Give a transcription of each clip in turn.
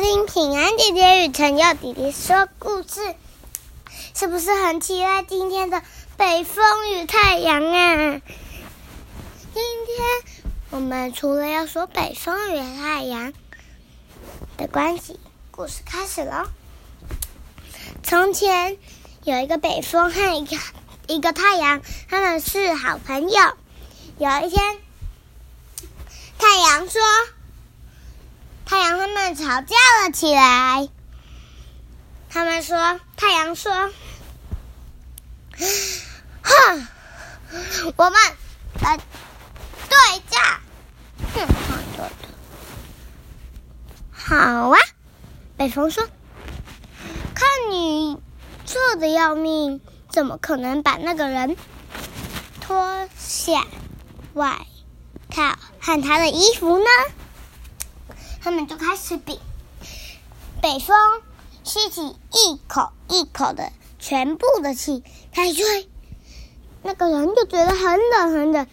听平安姐姐与陈佑弟弟说故事，是不是很期待今天的北风与太阳啊？今天我们除了要说北风与太阳的关系，故事开始喽。从前有一个北风和一个一个太阳，他们是好朋友。有一天，太阳说。太阳他们吵架了起来。他们说：“太阳说，哼，我们来对架。”哼，好的，好啊。北风说：“看你热的要命，怎么可能把那个人脱下外套和他的衣服呢？”他们就开始比，北风吸起一口一口的全部的气，开吹，那个人就觉得很冷很冷，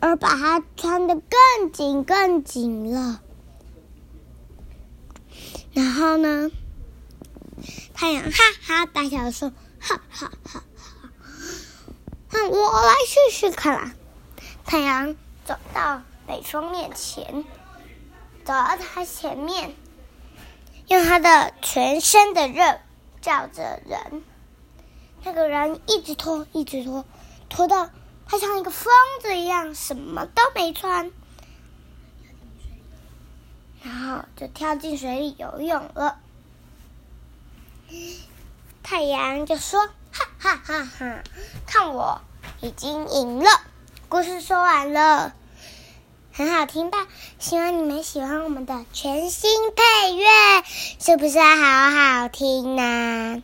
而把它穿的更紧更紧了。然后呢，太阳哈哈大笑说：“哈哈哈哈！那我来试试看啦。”太阳走到北风面前。走到他前面，用他的全身的热照着人。那个人一直拖，一直拖，拖到他像一个疯子一样，什么都没穿，然后就跳进水里游泳了。太阳就说：“哈哈哈哈，看我已经赢了。”故事说完了。很好听吧？希望你们喜欢我们的全新配乐，是不是好好听呢？